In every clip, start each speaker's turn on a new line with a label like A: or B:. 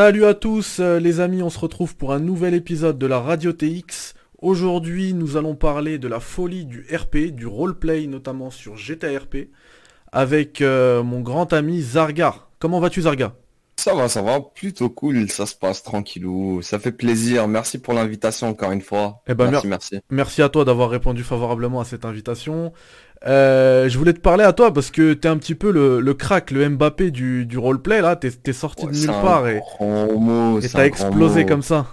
A: Salut à tous euh, les amis, on se retrouve pour un nouvel épisode de la Radio TX. Aujourd'hui nous allons parler de la folie du RP, du roleplay notamment sur GTA RP, avec euh, mon grand ami Zarga. Comment vas-tu Zarga
B: Ça va, ça va, plutôt cool, ça se passe tranquillou, ça fait plaisir, merci pour l'invitation encore une fois.
A: Eh ben,
B: merci,
A: mer-
B: merci.
A: Merci à toi d'avoir répondu favorablement à cette invitation. Euh, je voulais te parler à toi parce que t'es un petit peu le, le crack, le Mbappé du, du roleplay là, t'es t'es sorti
B: Ouais,
A: de nulle part et t'as explosé comme ça.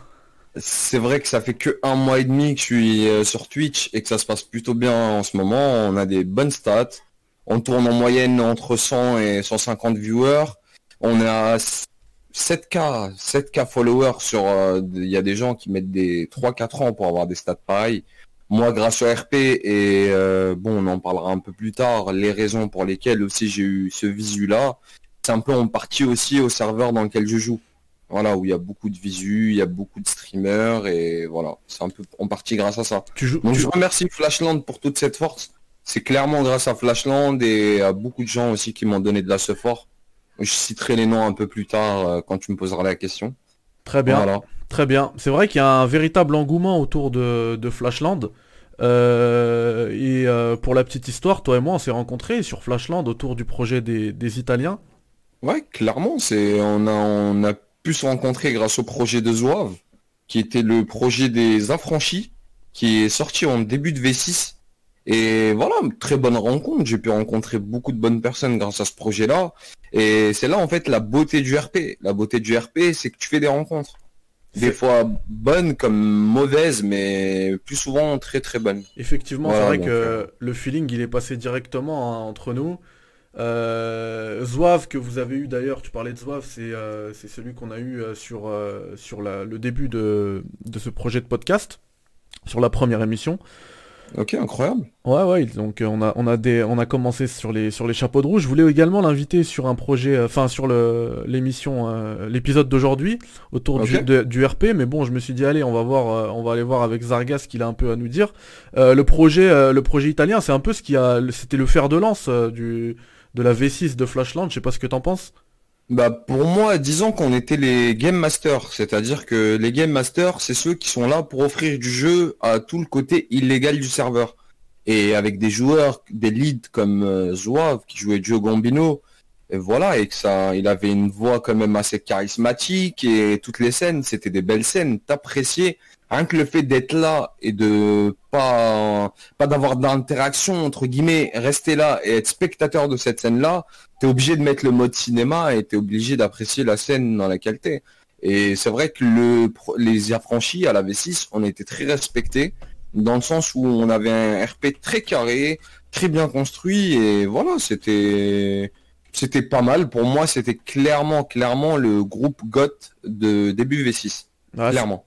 B: C'est vrai que ça fait que un mois et demi que je suis euh, sur Twitch et que ça se passe plutôt bien en ce moment. On a des bonnes stats. On tourne en moyenne entre 100 et 150 viewers. On est à 7K, 7K followers sur... euh, Il y a des gens qui mettent des 3-4 ans pour avoir des stats pareilles. Moi, grâce au RP, et euh, bon, on en parlera un peu plus tard, les raisons pour lesquelles aussi j'ai eu ce visu-là, c'est un peu en partie aussi au serveur dans lequel je joue. Voilà, où il y a beaucoup de visu, il y a beaucoup de streamers, et voilà, c'est un peu en partie grâce à ça.
A: Tu joues,
B: Donc
A: tu-
B: je remercie Flashland pour toute cette force. C'est clairement grâce à Flashland et à beaucoup de gens aussi qui m'ont donné de la support. Je citerai les noms un peu plus tard euh, quand tu me poseras la question.
A: Très bien.
B: Voilà.
A: Très bien. C'est vrai qu'il y a un véritable engouement autour de, de Flashland. Euh, et euh, pour la petite histoire, toi et moi, on s'est rencontrés sur Flashland autour du projet des, des Italiens.
B: Ouais, clairement, c'est on a on a pu se rencontrer grâce au projet de Zouave, qui était le projet des affranchis, qui est sorti en début de V6. Et voilà, très bonne rencontre. J'ai pu rencontrer beaucoup de bonnes personnes grâce à ce projet-là. Et c'est là en fait la beauté du RP. La beauté du RP, c'est que tu fais des rencontres. Des fois bonnes comme mauvaises, mais plus souvent très très bonnes.
A: Effectivement,
B: Voilà,
A: c'est vrai que
B: euh,
A: le feeling, il est passé directement hein, entre nous. Euh, Zouave, que vous avez eu d'ailleurs, tu parlais de Zouave, c'est euh, c'est celui qu'on a eu euh, sur, euh, sur la- le début de, de ce projet de podcast, sur la première émission.
B: Ok, incroyable.
A: Ouais ouais donc euh, on a on a des on a commencé sur les sur les chapeaux de roue. Je voulais également l'inviter sur un projet euh, enfin sur l'émission euh, l'épisode d'aujourd'hui autour du,
B: Ok.
A: de- du RP mais bon je me suis dit allez on va voir euh, on va aller voir avec Zarga ce qu'il a un peu à nous dire. Le projet le projet italien c'est un peu ce qui a c'était le fer de lance du de la V6 de Flashland, je sais pas ce que t'en penses.
B: Bah pour moi, disons qu'on était les Game Masters, c'est-à-dire que les Game Masters, c'est ceux qui sont là pour offrir du jeu à tout le côté illégal du serveur. Et avec des joueurs, des leads comme euh, Zouave qui jouait Joe Gambino, et voilà, et que ça, il avait une voix quand même assez charismatique et toutes les scènes, c'était des belles scènes, t'appréciais. Rien que le fait d'être là et de pas, pas d'avoir d'interaction entre guillemets, rester là et être spectateur de cette scène-là, t'es obligé de mettre le mode cinéma et t'es obligé d'apprécier la scène dans laquelle t'es. Et c'est vrai que le, les affranchis à la V6, on était très respectés dans le sens où on avait un RP très carré, très bien construit et voilà, c'était c'était pas mal. Pour moi, c'était clairement clairement le groupe GOT de début V6,
A: Ouais,
B: clairement.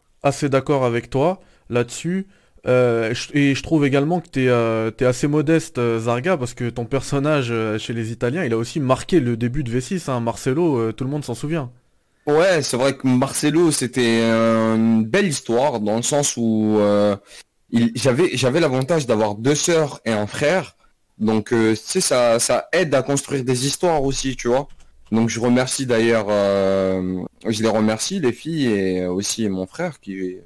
A: D'accord avec toi là-dessus. Euh, et je trouve également que t'es euh, t'es assez modeste, euh, Zarga, parce que ton personnage euh, chez les Italiens, il a aussi marqué le début de V6. Hein. Marcelo, euh, tout le monde s'en souvient.
B: Ouais, c'est vrai que Marcelo, c'était euh, une belle histoire dans le sens où euh, j'avais j'avais l'avantage d'avoir deux sœurs et un frère. Donc euh, tu ça ça aide à construire des histoires aussi, tu vois. Donc je remercie d'ailleurs euh, je les remercie les filles et aussi mon frère qui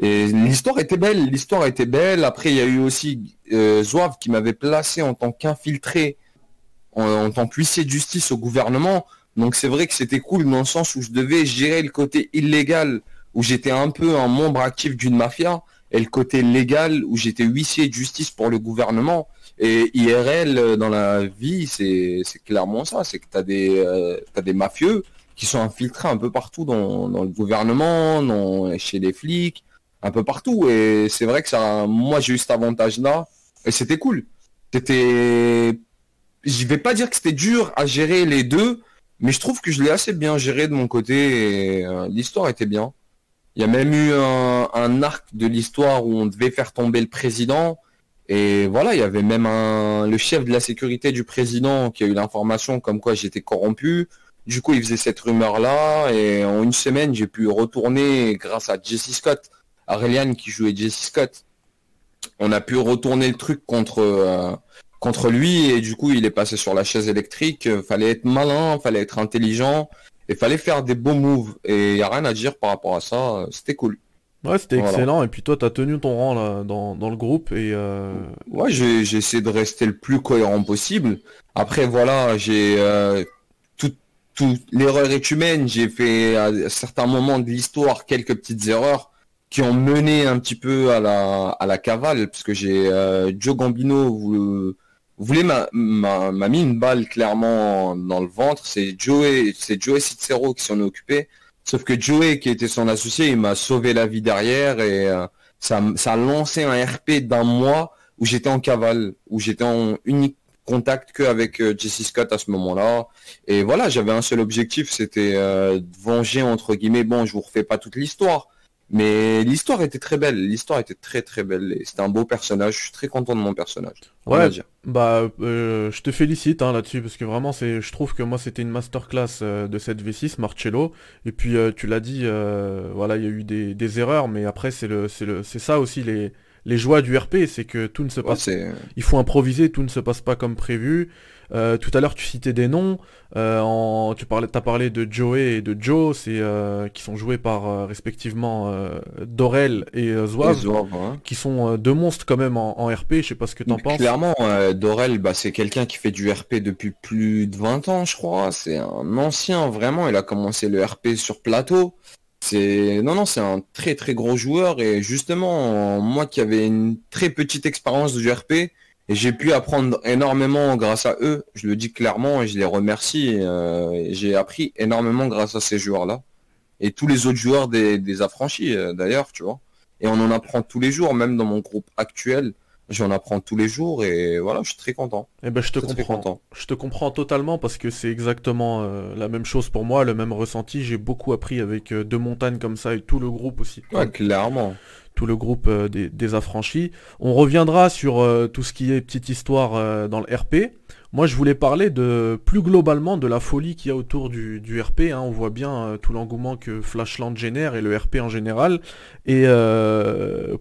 B: et l'histoire était belle, l'histoire était belle. Après il y a eu aussi euh, Zouave qui m'avait placé en tant qu'infiltré en, en tant qu'huissier de justice au gouvernement. Donc c'est vrai que c'était cool dans le sens où je devais gérer le côté illégal, où j'étais un peu un membre actif d'une mafia, et le côté légal, où j'étais huissier de justice pour le gouvernement. Et IRL, dans la vie, c'est clairement ça, c'est que tu as, des euh, des mafieux qui sont infiltrés un peu partout dans, dans le gouvernement, dans, chez les flics, un peu partout. Et c'est vrai que ça, moi j'ai eu cet avantage-là, et c'était cool. C'était... Je vais pas dire que c'était dur à gérer les deux, mais je trouve que je l'ai assez bien géré de mon côté et euh, l'histoire était bien. Il y a même eu un, un arc de l'histoire où on devait faire tomber le président. Et voilà, il y avait même un, le chef de la sécurité du président qui a eu l'information comme quoi j'étais corrompu. Du coup, il faisait cette rumeur-là. Et en une semaine, j'ai pu retourner grâce à Jesse Scott, Aurelian qui jouait Jesse Scott. On a pu retourner le truc contre, euh, contre lui et du coup il est passé sur la chaise électrique. Fallait être malin, fallait être intelligent Et fallait faire des beaux moves. Et il n'y a rien à dire par rapport à ça. C'était cool.
A: Ouais, c'était excellent. Et puis toi, tu as tenu ton rang là, dans, dans le groupe. Et euh...
B: Ouais, j'ai essayé de rester le plus cohérent possible. Après, voilà, j'ai... Euh, tout, tout... L'erreur est humaine. J'ai fait à certains moments de l'histoire quelques petites erreurs qui ont mené un petit peu à la, à la cavale. Parce que j'ai... Euh, Joe Gambino vous, voulez m'a mis une balle clairement dans le ventre. C'est Joey, c'est Joey Cicero qui s'en est occupé. Sauf que Joey, qui était son associé, il m'a sauvé la vie derrière et euh, ça, a lancé un RP d'un mois où j'étais en cavale, où j'étais en unique contact qu'avec euh, Jesse Scott à ce moment-là. Et voilà, j'avais un seul objectif, c'était euh, venger entre guillemets. Bon, je vous refais pas toute l'histoire, mais l'histoire était très belle, l'histoire était très très belle, c'était un beau personnage, je suis très content de mon personnage.
A: Ouais, bah euh, je te félicite hein, là-dessus, parce que vraiment c'est, je trouve que moi c'était une masterclass euh, de cette V6, Marcello, et puis euh, tu l'as dit, voilà, il y a eu des, erreurs, mais après c'est le, c'est le, c'est ça aussi les, les joies du RP, c'est que tout ne se passe, il faut improviser, tout ne se passe pas comme prévu, euh, tout à l'heure, tu citais des noms. Euh, tu parlais, as parlé de Joey et de Joe, c'est euh, qui sont joués par respectivement Dorel et Zouave, qui sont deux monstres quand même en, RP. Je sais pas ce que tu en penses.
B: Clairement, Dorel, bah, c'est quelqu'un qui fait du RP depuis plus de 20 ans, je crois. C'est un ancien, vraiment. Il a commencé le RP sur plateau. C'est non non c'est un très très gros joueur et justement moi qui avais une très petite expérience du RP, et j'ai pu apprendre énormément grâce à eux, je le dis clairement et je les remercie. Euh, j'ai appris énormément grâce à ces joueurs-là. Et tous les autres joueurs des, affranchis euh, d'ailleurs, tu vois. Et on en apprend tous les jours, même dans mon groupe actuel, j'en apprends tous les jours et voilà, je suis très content.
A: Eh ben je te comprends. Je te comprends totalement parce que c'est exactement euh, la même chose pour moi, le même ressenti. J'ai beaucoup appris avec deux montagnes comme ça et tout le groupe aussi.
B: Ouais, clairement
A: tout le groupe euh, des, affranchis. On reviendra sur euh, tout ce qui est petite histoire euh, dans le RP. Moi, je voulais parler de plus globalement de la folie qu'il y a autour du, RP. Hein. On voit bien tout l'engouement que Flashland génère et le RP en général. Et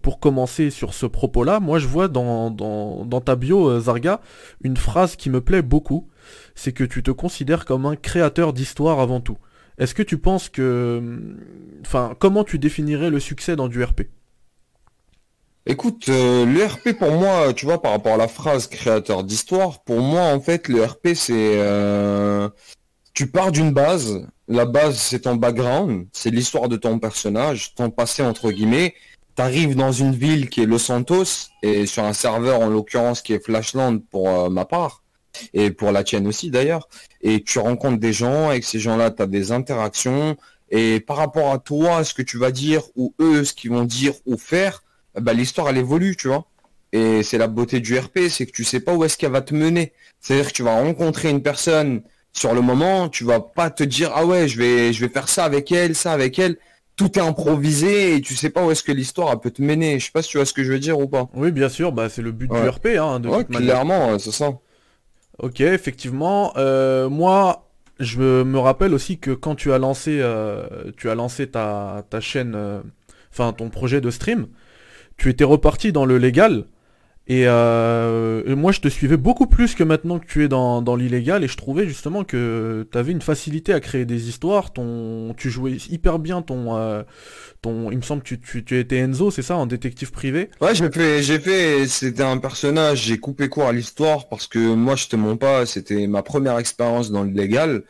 A: pour commencer sur ce propos-là, moi, je vois dans, dans ta bio, Zarga, une phrase qui me plaît beaucoup. C'est que tu te considères comme un créateur d'histoire avant tout. Est-ce que tu penses que... Enfin, comment tu définirais le succès dans du RP
B: Écoute, euh, le RP pour moi, tu vois, par rapport à la phrase créateur d'histoire, pour moi en fait le RP c'est euh, tu pars d'une base, la base c'est ton background, c'est l'histoire de ton personnage, ton passé entre guillemets, t'arrives dans une ville qui est Los Santos et sur un serveur en l'occurrence qui est Flashland pour euh, ma part. Et pour la tienne aussi d'ailleurs. Et tu rencontres des gens avec ces gens-là tu as des interactions. Et par rapport à toi ce que tu vas dire ou eux ce qu'ils vont dire ou faire bah, l'histoire elle évolue, tu vois. Et c'est la beauté du RP, c'est que tu sais pas où est-ce qu'elle va te mener. C'est-à-dire que tu vas rencontrer une personne sur le moment, tu vas pas te dire ah ouais je vais je vais faire ça avec elle, ça avec elle. Tout est improvisé et tu sais pas où est-ce que l'histoire peut te mener. Je sais pas si tu vois ce que je veux dire ou pas.
A: Oui bien sûr, bah c'est le but du RP hein,
B: de ouais, clairement, c'est ça.
A: Ok, effectivement. Euh, moi, je me rappelle aussi que quand tu as lancé, euh, tu as lancé ta, ta chaîne, euh, enfin ton projet de stream, tu étais reparti dans le légal. Euh, et, moi je te suivais beaucoup plus que maintenant que tu es dans, l'illégal. Et je trouvais justement que tu avais une facilité à créer des histoires, ton, tu jouais hyper bien ton, euh, ton il me semble que tu, étais Enzo, c'est ça, en détective privé?
B: Ouais j'ai fait, j'ai fait, c'était un personnage, j'ai coupé court à l'histoire parce que moi je te mens pas, c'était ma première expérience dans le légal.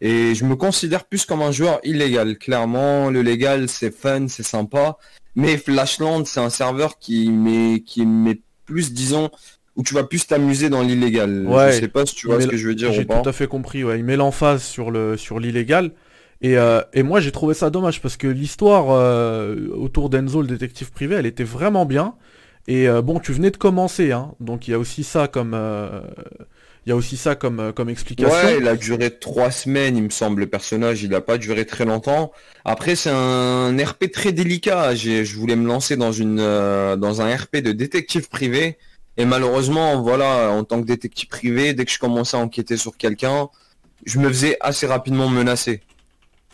B: Et je me considère plus comme un joueur illégal, clairement le légal c'est fun, c'est sympa mais Flashland, c'est un serveur qui met, qui met plus, disons, où tu vas plus t'amuser dans l'illégal.
A: Ouais,
B: je sais pas si tu vois ce que je veux dire
A: J'ai tout à fait compris, ouais. Il met l'emphase sur le sur l'illégal. Et, euh, et, moi j'ai trouvé ça dommage parce que l'histoire euh, autour d'Enzo le détective privé elle était vraiment bien. Et euh, bon tu venais de commencer hein, donc il y a aussi ça comme il y a aussi ça comme, euh, comme explication.
B: Ouais, il a duré trois semaines, il me semble, le personnage. Il n'a pas duré très longtemps. Après, c'est un RP très délicat. Je voulais me lancer dans, une, euh, dans un RP de détective privé. Et malheureusement, voilà, en tant que détective privé, dès que je commençais à enquêter sur quelqu'un, je me faisais assez rapidement menacer.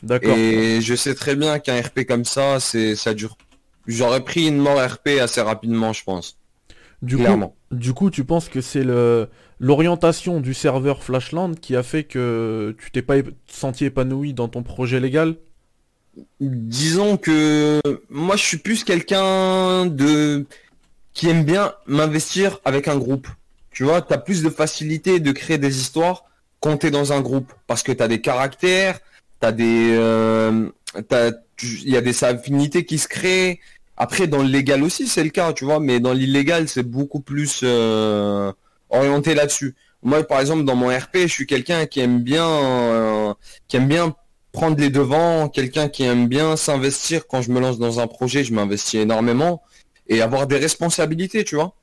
B: D'accord. Et je sais très bien qu'un RP comme ça, c'est ça dure. J'aurais pris une mort RP assez rapidement, je pense.
A: Du coup,
B: clairement.
A: du coup, tu penses que c'est l'orientation du serveur Flashland qui a fait que tu t'es pas senti épanoui dans ton projet légal?
B: Disons que moi je suis plus quelqu'un de qui aime bien m'investir avec un groupe. Tu vois, tu as plus de facilité de créer des histoires quand tu dans un groupe parce que tu as des caractères, tu as des euh, il y a des affinités qui se créent. Après dans le légal aussi, c'est le cas, tu vois, mais dans l'illégal, c'est beaucoup plus euh, orienté là-dessus. Moi par exemple dans mon RP, je suis quelqu'un qui aime bien euh, qui aime bien prendre les devants, quelqu'un qui aime bien s'investir quand je me lance dans un projet, je m'investis énormément et avoir des responsabilités, tu vois.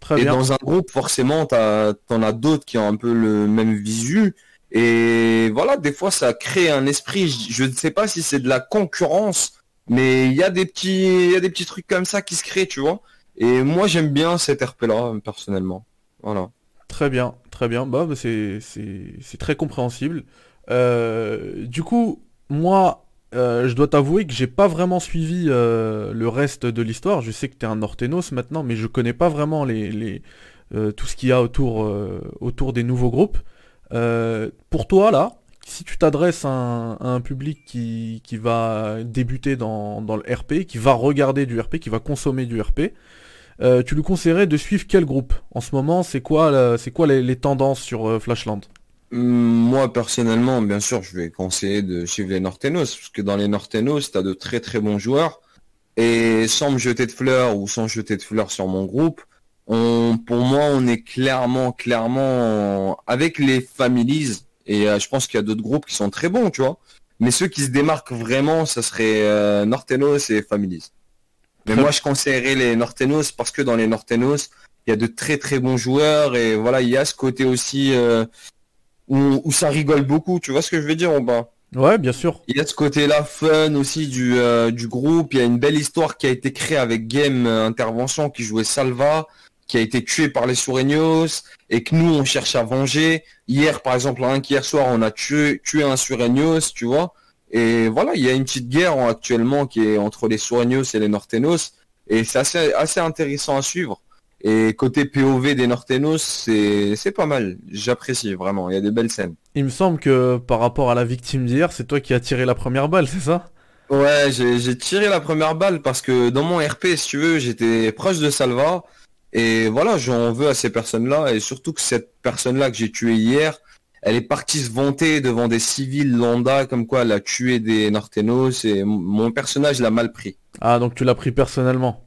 A: Très
B: Et
A: bien.
B: dans un groupe, forcément, t'as, t'en as d'autres qui ont un peu le même visu. Et voilà, des fois, ça crée un esprit. Je ne sais pas si c'est de la concurrence, mais il y a des petits, y a des petits trucs comme ça qui se créent, tu vois. Et moi, j'aime bien cet RP-là, personnellement. Voilà.
A: Très bien, très bien. Bah, bah, c'est, très compréhensible. Euh, du coup, moi, euh, je dois t'avouer que j'ai pas vraiment suivi euh, le reste de l'histoire. Je sais que t'es un Nortenos maintenant, mais je connais pas vraiment les, les, tout ce qu'il y a autour, autour des nouveaux groupes. Pour toi, là, si tu t'adresses à un, public qui, va débuter dans, le RP, qui va regarder du RP, qui va consommer du RP, euh, tu lui conseillerais de suivre quel groupe? En ce moment, c'est quoi, c'est quoi les, tendances sur euh, Flashland?
B: Hum, Moi, personnellement, bien sûr, je vais conseiller de suivre les Nortenos, parce que dans les Nortenos, tu as de très très bons joueurs. Et sans me jeter de fleurs ou sans jeter de fleurs sur mon groupe, pour moi, on est clairement, clairement avec les families. Et euh, je pense qu'il y a d'autres groupes qui sont très bons, tu vois. Mais ceux qui se démarquent vraiment, ça serait euh, Nortenos et Families. Mais moi, je conseillerais les Nortenos parce que dans les Nortenos, il y a de très très bons joueurs et voilà, il y a ce côté aussi euh, où, où ça rigole beaucoup. Tu vois ce que je veux dire, Robin
A: Ouais, bien sûr.
B: Il y a ce côté-là fun aussi du, du groupe. Il y a une belle histoire qui a été créée avec Game Intervention qui jouait Salva, qui a été tué par les Sureños et que nous on cherche à venger. Hier, par exemple, rien qu'hier soir, on a tué, tué un Sureños, tu vois. Et voilà, il y a une petite guerre hein, actuellement qui est entre les Sureños et les Nortenos. Et c'est assez, assez intéressant à suivre. Et côté POV des Nortenos, c'est c'est pas mal. J'apprécie vraiment. Il y a des belles scènes.
A: Il me semble que par rapport à la victime d'hier, c'est toi qui as tiré la première balle, c'est ça?
B: Ouais, j'ai tiré la première balle parce que dans mon RP, si tu veux, j'étais proche de Salva. Et voilà, j'en veux à ces personnes-là. Et surtout que cette personne-là que j'ai tuée hier, elle est partie se vanter devant des civils lambda comme quoi elle a tué des Nortenos. Et mon personnage l'a mal pris.
A: Ah, donc tu l'as pris personnellement?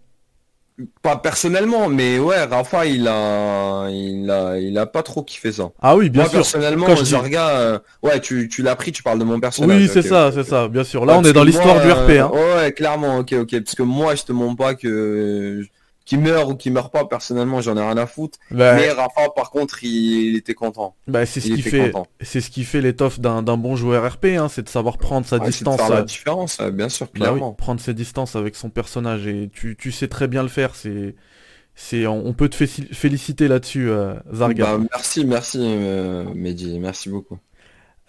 B: Pas personnellement, mais ouais, Rafa, il a, il a, il a pas trop kiffé ça.
A: Ah oui, bien
B: Moi,
A: sûr.
B: personnellement,
A: Quand je dis-
B: Zarga, euh, ouais, tu, tu l'as pris, tu parles de mon personnage.
A: Oui, c'est ça, c'est ça, bien sûr. Là,
B: Ouais,
A: on est dans l'histoire du RP, hein.
B: euh, Ouais, clairement, ok, ok. Parce que moi, je te montre pas que qui meurt ou qui meurt pas, personnellement, j'en ai rien à foutre.
A: Bah,
B: Mais Rafa, par contre, il, il était content.
A: bah, c'est ce qui fait, c'est ce qui fait l'étoffe d'un bon joueur RP, hein, c'est de savoir prendre sa
B: Ouais, c'est de
A: distance.
B: faire la différence, bien sûr,
A: Bah oui,
B: clairement.
A: prendre ses distances avec son personnage et tu, tu sais très bien le faire. C'est, c'est, on on peut te féliciter là-dessus, euh, Zarga.
B: Bah, merci, merci, euh, Mehdi, merci beaucoup.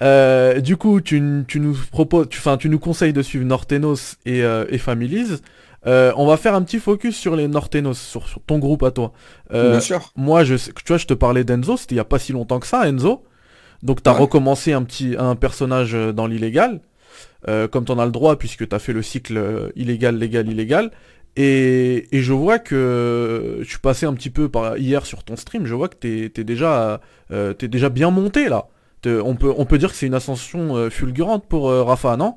A: Euh, du coup, tu, nous proposes, tu, tu nous conseilles de suivre Nortenos et, et Families. Euh, on va faire un petit focus sur les Nortenos, sur, sur ton groupe à toi. Euh,
B: bien sûr.
A: moi, je, sais- tu vois, je te parlais d'Enzo, c'était il y a pas si longtemps que ça, Enzo. Donc, tu as
B: Ouais.
A: recommencé un petit, un personnage euh, dans l'illégal, euh, comme tu en as le droit, puisque tu as fait le cycle illégal, légal, illégal. Et, et je vois que je suis passé un petit peu par hier sur ton stream, je vois que t'es es déjà, bien monté là. On, peut, on peut dire que c'est une ascension fulgurante pour Rafa, non?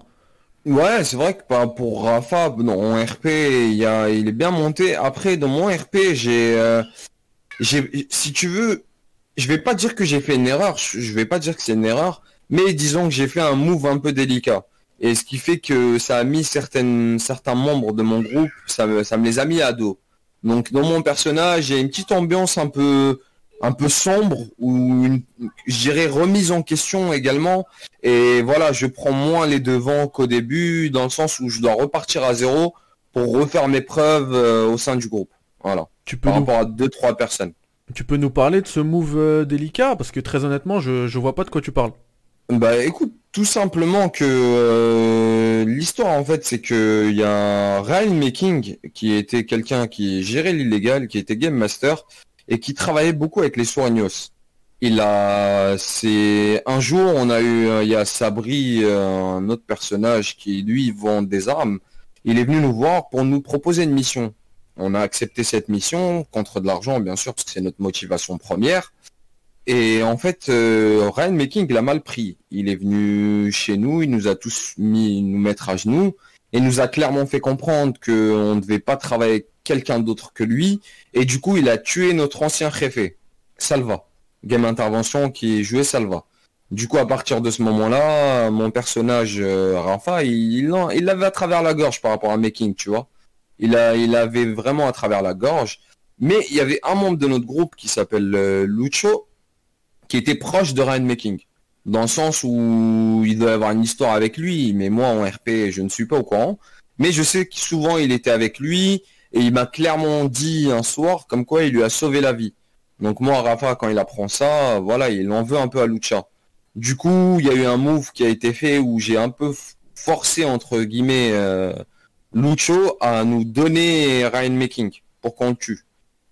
B: Ouais, c'est vrai que bah, pour Rafa, dans mon RP, il, y a, il est bien monté. Après, dans mon RP, j'ai, euh, j'ai, si tu veux, je vais pas dire que j'ai fait une erreur, je je vais pas dire que c'est une erreur, mais disons que j'ai fait un move un peu délicat. Et ce qui fait que ça a mis certaines, certains membres de mon groupe, ça me, ça me les a mis à dos. Donc dans mon personnage, il y a une petite ambiance un peu, un peu sombre ou une, je dirais remise en question également. Et voilà, je prends moins les devants qu'au début, dans le sens où je dois repartir à zéro pour refaire mes preuves euh, au sein du groupe. Voilà,
A: tu peux,
B: par
A: nous,
B: rapport à deux trois personnes.
A: tu peux nous parler de ce move euh, délicat? Parce que très honnêtement, je, je vois pas de quoi tu parles.
B: Bah écoute, tout simplement que euh, l'histoire en fait, c'est que il y a Ryan Making qui était quelqu'un qui gérait l'illégal, qui était game master et qui travaillait beaucoup avec les Soignos. Il a, c'est un jour, on a eu, il y a Sabri, un autre personnage qui lui vend des armes. Il est venu nous voir pour nous proposer une mission. On a accepté cette mission contre de l'argent, bien sûr, parce que c'est notre motivation première. Et en fait, euh, Ryan Making l'a mal pris. Il est venu chez nous, il nous a tous mis nous mettre à genoux et nous a clairement fait comprendre qu'on ne devait pas travailler quelqu'un d'autre que lui. Et du coup, il a tué notre ancien chef, Salva. Game intervention qui jouait Salva. Du coup, à partir de ce moment-là, mon personnage euh, Rafa, il, il l'avait à travers la gorge par rapport à Making, tu vois. Il, a, il avait vraiment à travers la gorge. Mais il y avait un membre de notre groupe qui s'appelle euh, Lucho, qui était proche de Ryan Making. Dans le sens où il doit avoir une histoire avec lui, mais moi en RP, je ne suis pas au courant. Mais je sais que souvent il était avec lui, et il m'a clairement dit un soir comme quoi il lui a sauvé la vie. Donc moi, Rafa, quand il apprend ça, voilà, il en veut un peu à Lucha. Du coup, il y a eu un move qui a été fait où j'ai un peu forcé, entre guillemets, euh, Lucho à nous donner Ryan Making pour qu'on le tue.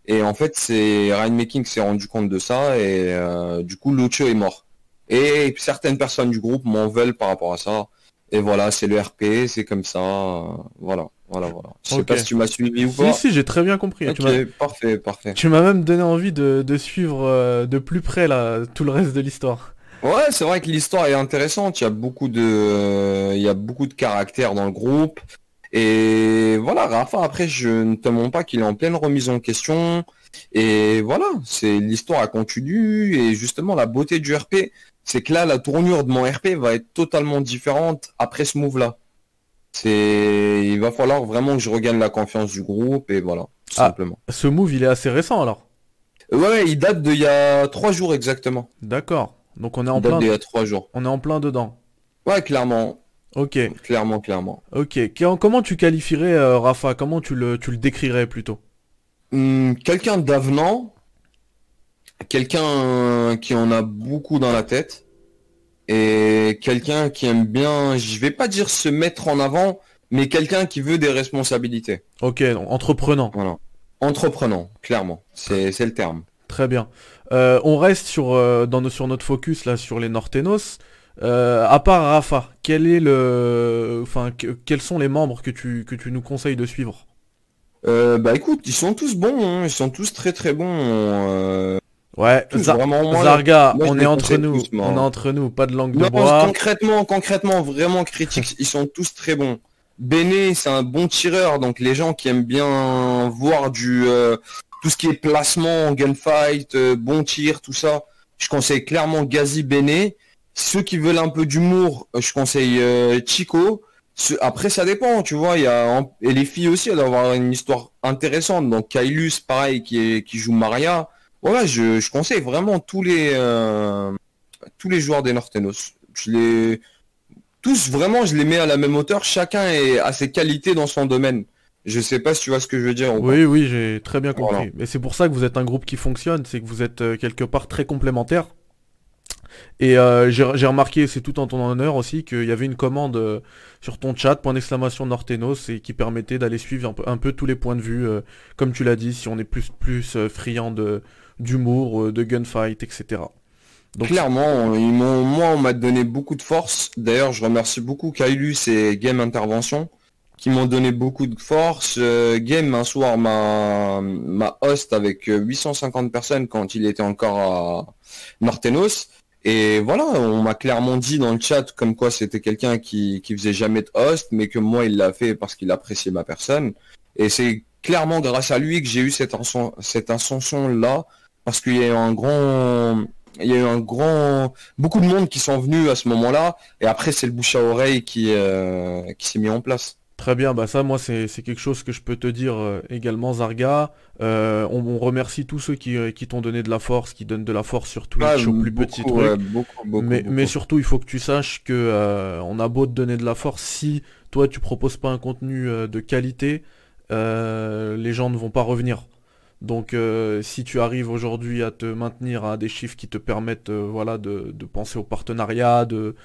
B: Et en fait, c'est Ryan Making s'est rendu compte de ça et euh, du coup, Lucho est mort. Et certaines personnes du groupe m'en veulent par rapport à ça. Et voilà, c'est le RP, c'est comme ça. voilà, voilà. Je sais pas si tu m'as suivi ou pas.
A: Si, si, j'ai très bien compris.
B: parfait, parfait.
A: Tu m'as même donné envie de, suivre euh, de plus près là, tout le reste de l'histoire.
B: Ouais, c'est vrai que l'histoire est intéressante. Il y a beaucoup de, il y a beaucoup de caractères dans le groupe. Et voilà, Rafa, après, je ne te montre pas qu'il est en pleine remise en question. Et voilà, c'est l'histoire a continue. Et justement, la beauté du RP, c'est que là, la tournure de mon RP va être totalement différente après ce move-là. C'est, il va falloir vraiment que je regagne la confiance du groupe et voilà, tout ah, simplement.
A: Ce move, il est assez récent alors?
B: Ouais, il date d'il y a trois jours exactement.
A: D'accord. Donc on est en plein.
B: Il y a trois jours.
A: On est en plein dedans.
B: Ouais, clairement.
A: Ok.
B: Clairement, clairement.
A: Ok. Comment tu qualifierais euh, Rafa? Comment tu le, tu le décrirais plutôt?
B: Hmm, Quelqu'un d'avenant, quelqu'un qui en a beaucoup dans la tête, et quelqu'un qui aime bien, je vais pas dire se mettre en avant, mais quelqu'un qui veut des responsabilités.
A: Ok, entreprenant.
B: Voilà. Entreprenant, clairement. C'est le terme.
A: Très bien. Euh, on reste sur, euh, dans, sur notre focus là sur les Nortenos. Euh, à part Rafa, quel est le, enfin, quels sont les membres que tu, que tu nous conseilles de suivre?
B: Bah écoute, ils sont tous bons, hein. ils sont tous très très bons.
A: Ouais, Zarga, on est entre nous, on est entre nous, pas de langue de bois.
B: Concrètement, concrètement, vraiment critique, ils sont tous très bons. Bene, c'est un bon tireur, donc les gens qui aiment bien voir du tout ce qui est placement, gunfight, bon tir, tout ça, je conseille clairement Gazi Bene. Ceux qui veulent un peu d'humour, euh, je conseille euh, Chico. Après, ça dépend, tu vois. Il y a et les filles aussi, elles doivent avoir une histoire intéressante. Donc Kailus, pareil, qui, qui joue Maria. Voilà, je, conseille vraiment tous les euh, tous les joueurs des Nortenos. Je les tous vraiment, je les mets à la même hauteur. Chacun est, a ses qualités dans son domaine. Je sais pas si tu vois ce que je veux dire.
A: Oui, oui, j'ai très bien compris. Et c'est pour ça que vous êtes un groupe qui fonctionne, c'est que vous êtes quelque part très complémentaires. Et euh, j'ai remarqué, c'est tout en ton honneur aussi, qu'il y avait une commande euh, sur ton chat, point d'exclamation Nortenos, et qui permettait d'aller suivre un peu, tous les points de vue, euh, comme tu l'as dit, si on est plus, plus friand d'humour, de, gunfight, etc.
B: Donc, Clairement, moi on m'a donné beaucoup de force. D'ailleurs, je remercie beaucoup Kailus et Game Intervention qui m'ont donné beaucoup de force. Game un soir m'a host avec 850 personnes quand il était encore à Nortenos. Et voilà, on m'a clairement dit dans le chat comme quoi c'était quelqu'un qui, qui faisait jamais de host, mais que moi il l'a fait parce qu'il appréciait ma personne. Et c'est clairement grâce à lui que j'ai eu cette, cette ascension là, parce qu'il y a eu un grand, il y a eu un grand, beaucoup de monde qui sont venus à ce moment-là, et après c'est le bouche à oreille qui, euh, qui s'est mis en place.
A: Très bien, bah ça moi c'est quelque chose que je peux te dire euh, également Zarga. Euh, on, remercie tous ceux qui, qui t'ont donné de la force, qui donnent de la force sur Twitch ah, au plus petit truc. mais, mais, surtout il faut que tu saches que on a beau te donner de la force, si toi tu proposes pas un contenu de qualité, les gens ne vont pas revenir. Donc si tu arrives aujourd'hui à te maintenir à des chiffres qui te permettent voilà, de, penser au partenariat, de,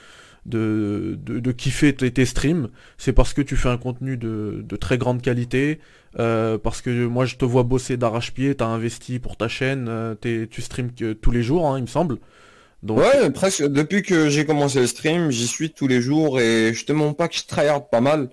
A: de, de, kiffer tes, streams, c'est parce que tu fais un contenu de, très grande qualité, euh, parce que moi je te vois bosser d'arrache-pied, t'as investi pour ta chaîne, euh, tu streams tous les jours, hein, il me semble.
B: Ouais, presque. Depuis que j'ai commencé le stream, j'y suis tous les jours et je te montre pas que je tryhard pas mal.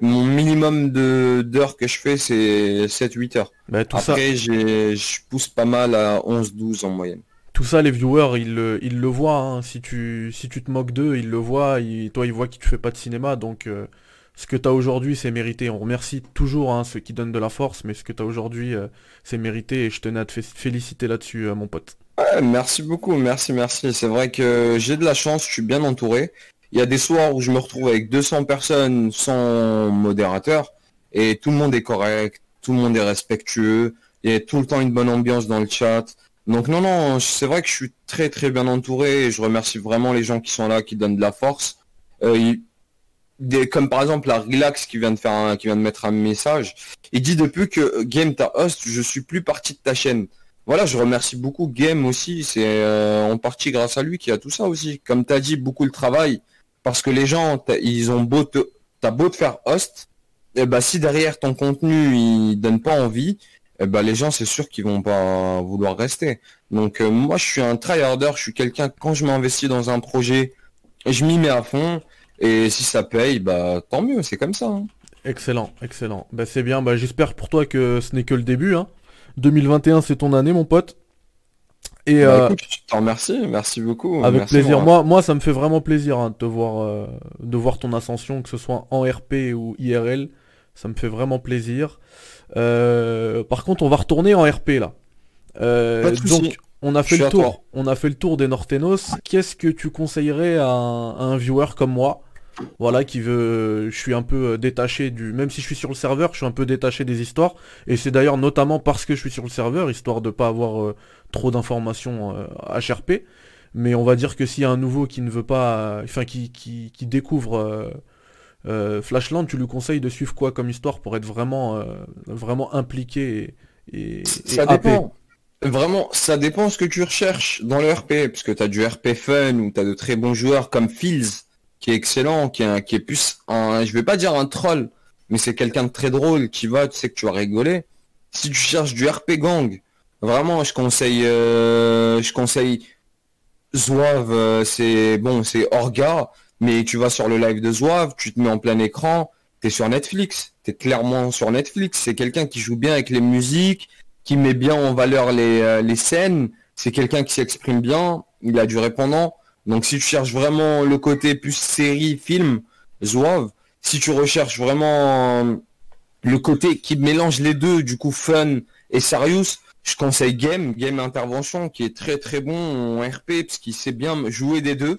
B: Mon minimum de d'heures que je fais, c'est 7-8 heures. Bah, Après, je pousse pas mal à 11-12 en moyenne
A: tout ça, les viewers, ils, le voient. Hein. Si, tu, si tu te moques d'eux, ils le voient. toi, ils voient que tu fais pas de cinéma. Donc, euh, ce que tu as aujourd'hui, c'est mérité. On remercie toujours hein, ceux qui donnent de la force, mais ce que tu as aujourd'hui, euh, c'est mérité. Et je tenais à te féliciter là-dessus, euh, mon pote.
B: merci beaucoup, merci, merci. C'est vrai que j'ai de la chance, je suis bien entouré. Il y a des soirs où je me retrouve avec 200 personnes sans modérateur. Et tout le monde est correct, tout le monde est respectueux. Il y a tout le temps une bonne ambiance dans le chat. Donc non, non, c'est vrai que je suis très très bien entouré et je remercie vraiment les gens qui sont là, qui donnent de la force. Euh, comme par exemple la Relax qui vient de faire qui vient de mettre un message. Il dit depuis que Game ta host, je suis plus partie de ta chaîne. Voilà, je remercie beaucoup Game aussi. C'est euh, en partie grâce à lui qui a tout ça aussi. Comme tu as dit, beaucoup le travail. Parce que les gens, ils ont beau te, t'as beau te faire host, et eh ben, si derrière ton contenu il donne pas envie, ben, les gens, c'est sûr qu'ils vont pas vouloir rester. Donc euh, moi, je suis un tryharder, je suis quelqu'un, quand je m'investis dans un projet, je m'y mets à fond, et si ça paye, bah tant mieux, c'est comme ça. Hein.
A: Excellent, excellent. Bah, c'est bien, bah, j'espère pour toi que ce n'est que le début. Hein. 2021, c'est ton année, mon pote.
B: Et bah, euh, je remercie, merci beaucoup.
A: Avec plaisir. Moi, moi, ça me fait vraiment plaisir hein, de te voir, euh, de voir ton ascension, que ce soit en RP ou IRL. Ça me fait vraiment plaisir. Euh, par contre, on va retourner en RP là. Euh, donc, on a fait le tour. On a fait le tour des Nortenos. Qu'est-ce que tu conseillerais à un, viewer comme moi voilà, qui veut, je suis un peu euh, détaché du, même si je suis sur le serveur, je suis un peu détaché des histoires, et c'est d'ailleurs notamment parce que je suis sur le serveur, histoire de pas avoir trop d'informations HRP, mais on va dire que s'il y a un nouveau qui ne veut pas, enfin qui, qui, qui découvre euh, Flashland, tu lui conseilles de suivre quoi comme histoire pour être vraiment, euh, vraiment impliqué et,
B: Ça dépend. Vraiment, ça dépend ce que tu recherches dans le RP, parce que tu as du RP fun ou tu as de très bons joueurs comme Fields, qui est excellent, qui est, qui est plus un, je vais pas dire un troll, mais c'est quelqu'un de très drôle qui va, tu sais que tu vas rigoler. Si tu cherches du RP gang, vraiment, je conseille, euh, je conseille Zouave, c'est bon, c'est Orga, mais tu vas sur le live de Zouave, tu te mets en plein écran, tu es sur Netflix, tu es clairement sur Netflix. C'est quelqu'un qui joue bien avec les musiques, qui met bien en valeur les, euh, les scènes, c'est quelqu'un qui s'exprime bien, il a du répondant. Donc si tu cherches vraiment le côté plus série, film, Zouave, si tu recherches vraiment le côté qui mélange les deux, du coup fun et serious, je conseille Game, Game Intervention, qui est très très bon en RP, parce qu'il sait bien jouer des deux.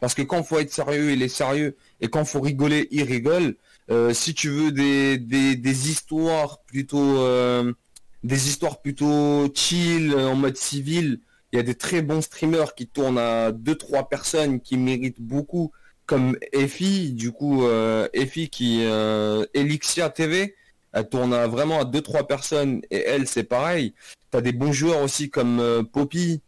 B: Parce que quand faut être sérieux, il est sérieux. Et quand faut rigoler, il rigole. Euh, si tu veux des, des, histoires plutôt euh, des histoires plutôt chill en mode civil, il y a des très bons streamers qui tournent à 2-3 personnes qui méritent beaucoup, comme Effie, du coup euh, qui Elixia TV, elle tourne vraiment à 2-3 personnes et elle c'est pareil. T'as des bons joueurs aussi comme Poppy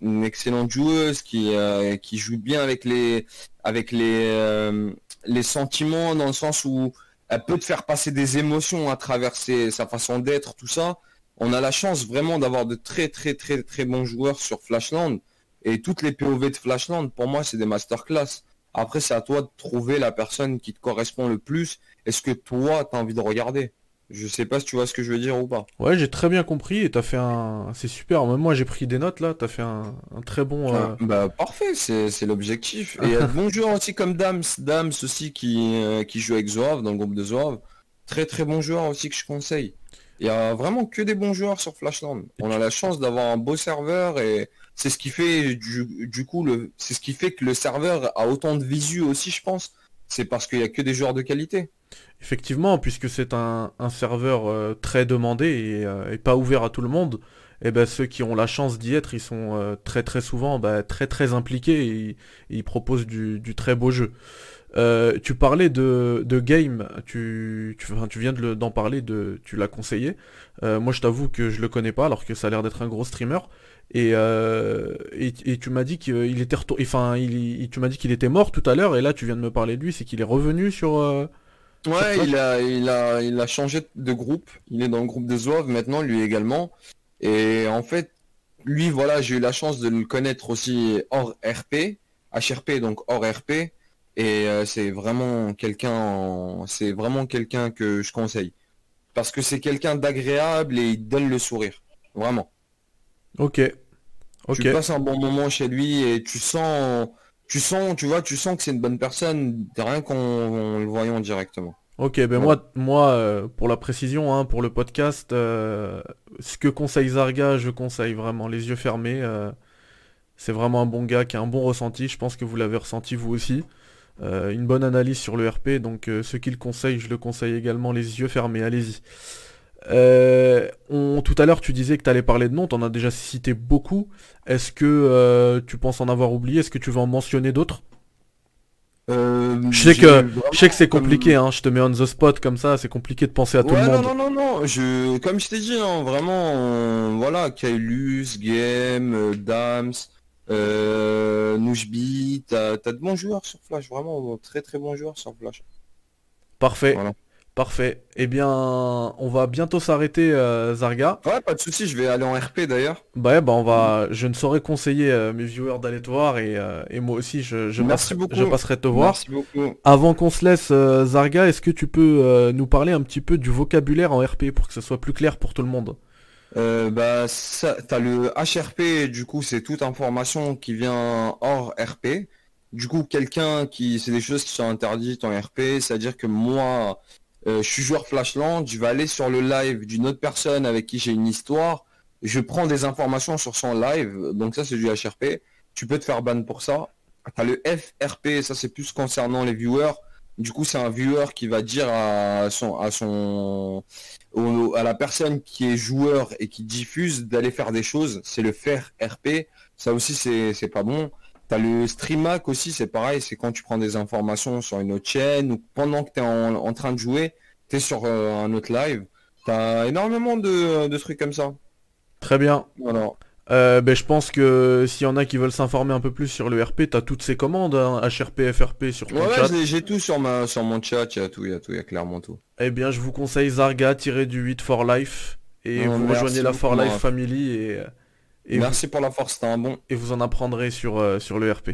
B: une excellente joueuse qui, euh, qui joue bien avec les, avec les, euh, les sentiments dans le sens où elle peut te faire passer des émotions à travers sa façon d'être, tout ça. On a la chance vraiment d'avoir de très très très très bons joueurs sur Flashland. Et toutes les POV de Flashland, pour moi, c'est des masterclass. Après, c'est à toi de trouver la personne qui te correspond le plus. Est-ce que toi, tu as envie de regarder je sais pas si tu vois ce que je veux dire ou pas.
A: Ouais, j'ai très bien compris et t'as fait un. C'est super. Même moi, j'ai pris des notes là. T'as fait un, très bon. Euh,
B: ah, bah parfait, c'est l'objectif. Et il y a de bons joueurs aussi comme Dams, Dams aussi qui euh, qui joue avec Zoav dans le groupe de Zoav. Très très bons joueurs aussi que je conseille. Il y a vraiment que des bons joueurs sur Flashland. On a la chance d'avoir un beau serveur et c'est ce qui fait ce qui fait que le serveur a autant de visu aussi, je pense. C'est parce qu'il y a que des joueurs de qualité.
A: Effectivement, puisque c'est un, serveur euh, très demandé euh, et, pas ouvert à tout le monde, et eh ben ceux qui ont la chance d'y être, ils sont euh, très très souvent bah, très très impliqués et, ils proposent du, très beau jeu. Tu parlais de, game, tu, tu, viens d'en parler, de, tu l'as conseillé. moi je t'avoue que je le connais pas alors que ça a l'air d'être un gros streamer. Et, euh, et, et tu m'as dit qu'il était retour- enfin, il, il- tu m'as dit qu'il était mort tout à l'heure, et là tu viens de me parler de lui, c'est qu'il est revenu sur. euh,
B: Ouais, il a, il a, il a changé de groupe. Il est dans le groupe de Zouave maintenant, lui également. Et en fait, lui, voilà, j'ai eu la chance de le connaître aussi hors RP, HRP, donc hors RP. Et euh, c'est vraiment quelqu'un, en- c'est vraiment quelqu'un que je conseille. Parce que c'est quelqu'un d'agréable et il donne le sourire. Vraiment.
A: Ok. Ok.
B: Tu passes un bon moment chez lui et tu sens, tu sens, tu vois, tu sens que c'est une bonne personne, rien qu'en en le voyant directement.
A: Ok, ben moi, moi euh, pour la précision, hein, pour le podcast, euh, ce que conseille Zarga, je conseille vraiment les yeux fermés. euh, c'est vraiment un bon gars qui a un bon ressenti. Je pense que vous l'avez ressenti vous aussi. Euh, une bonne analyse sur le RP, donc euh, ceux qui le conseillent, je le conseille également les yeux fermés. Allez-y. Euh, on, tout à l'heure, tu disais que tu allais parler de noms, t'en as déjà cité beaucoup. Est-ce que euh, tu penses en avoir oublié? Est-ce que tu veux en mentionner d'autres?
B: Euh,
A: Je sais que- Je sais que c'est
B: comme-
A: compliqué, hein, je te mets on the spot comme ça, c'est compliqué de penser à tout le
B: non,
A: monde.
B: non, non, non, je, comme je t'ai dit, hein, vraiment, voilà, Kailus, Game, Dams, euh, Nouchbi, t'as, de bons joueurs sur Flash, vraiment, très très bons joueurs sur Flash.
A: Parfait,
B: Voilà.
A: parfait. Eh bien, on va bientôt s'arrêter, euh, Zarga.
B: Ouais, pas de souci, je vais aller en RP d'ailleurs.
A: Bah, ouais, bah on va, je ne saurais conseiller euh, mes viewers d'aller te voir et, euh, et moi aussi je, je,
B: Merci
A: passerai,
B: beaucoup.
A: je passerai te voir.
B: Merci beaucoup.
A: Avant qu'on se laisse, Zarga, est-ce que tu peux nous parler un petit peu du vocabulaire en RP pour que ce soit plus clair pour tout le monde?
B: Euh, bah, ça, t'as le HRP, du coup, c'est toute information qui vient hors RP. Du coup, quelqu'un qui, c'est des choses qui sont interdites en RP, c'est-à-dire que moi, euh, je suis joueur Flashland, je vais aller sur le live d'une autre personne avec qui j'ai une histoire, je prends des informations sur son live, donc ça c'est du HRP. Tu peux te faire ban pour ça. T'as le FRP, ça c'est plus concernant les viewers. Du coup, c'est un viewer qui va dire à son, à son, au- à la personne qui est joueur et qui diffuse d'aller faire des choses, c'est le faire RP. Ça aussi, c'est c'est pas bon. T'as le streamac aussi, c'est pareil, c'est quand tu prends des informations sur une autre chaîne ou pendant que tu es en, en train de jouer, tu es sur euh, un autre live. T'as énormément de, de trucs comme ça.
A: Très bien.
B: Voilà.
A: Euh, ben, je pense que s'il y en a qui veulent s'informer un peu plus sur le RP, t'as toutes ces commandes, hein, HRP, FRP sur ton
B: Ouais, ouais,
A: chat.
B: j'ai- j'ai tout sur ma sur mon chat, il y a tout, il y a tout, il y a clairement tout.
A: Eh bien, je vous conseille Zarga-du-8 for life et vous rejoignez la for life family et, et, vous,
B: Merci pour la force, c'était un bon.
A: et vous en apprendrez sur, euh, sur le RP.